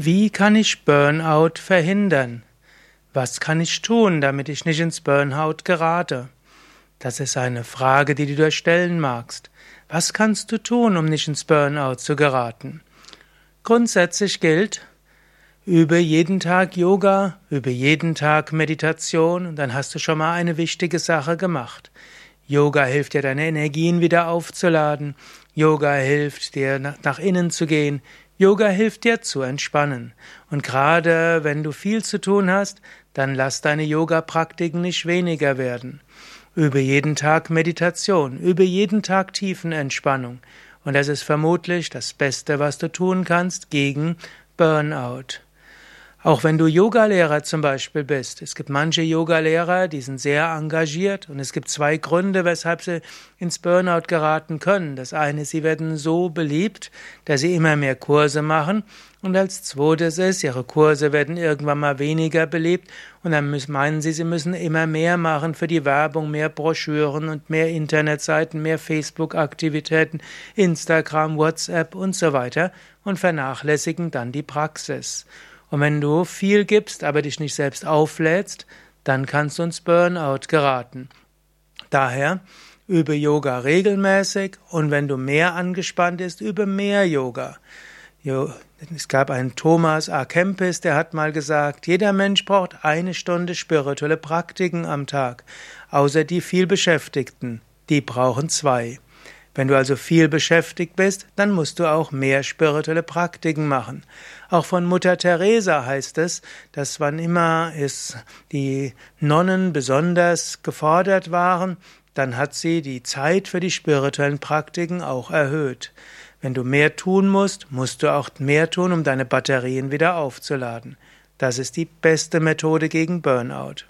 Wie kann ich Burnout verhindern? Was kann ich tun, damit ich nicht ins Burnout gerate? Das ist eine Frage, die du dir stellen magst. Was kannst du tun, um nicht ins Burnout zu geraten? Grundsätzlich gilt, übe jeden Tag Yoga, übe jeden Tag Meditation und dann hast du schon mal eine wichtige Sache gemacht. Yoga hilft dir, deine Energien wieder aufzuladen. Yoga hilft dir, nach innen zu gehen. Yoga hilft dir zu entspannen. Und gerade wenn du viel zu tun hast, dann lass deine Yoga-Praktiken nicht weniger werden. Übe jeden Tag Meditation, übe jeden Tag Tiefenentspannung. Und das ist vermutlich das Beste, was du tun kannst gegen Burnout. Auch wenn du Yogalehrer zum Beispiel bist. Es gibt manche Yogalehrer, die sind sehr engagiert und es gibt zwei Gründe, weshalb sie ins Burnout geraten können. Das eine, sie werden so beliebt, dass sie immer mehr Kurse machen und als zweites ist, ihre Kurse werden irgendwann mal weniger beliebt und dann meinen sie, sie müssen immer mehr machen für die Werbung, mehr Broschüren und mehr Internetseiten, mehr Facebook-Aktivitäten, Instagram, WhatsApp und so weiter und vernachlässigen dann die Praxis. Und wenn du viel gibst, aber dich nicht selbst auflädst, dann kannst du ins Burnout geraten. Daher übe Yoga regelmäßig und wenn du mehr angespannt bist, übe mehr Yoga. Es gab einen Thomas A. Kempis, der hat mal gesagt, jeder Mensch braucht eine Stunde spirituelle Praktiken am Tag, außer die viel Beschäftigten, die brauchen zwei. Wenn du also viel beschäftigt bist, dann musst du auch mehr spirituelle Praktiken machen. Auch von Mutter Teresa heißt es, dass wann immer es die Nonnen besonders gefordert waren, dann hat sie die Zeit für die spirituellen Praktiken auch erhöht. Wenn du mehr tun musst, musst du auch mehr tun, um deine Batterien wieder aufzuladen. Das ist die beste Methode gegen Burnout.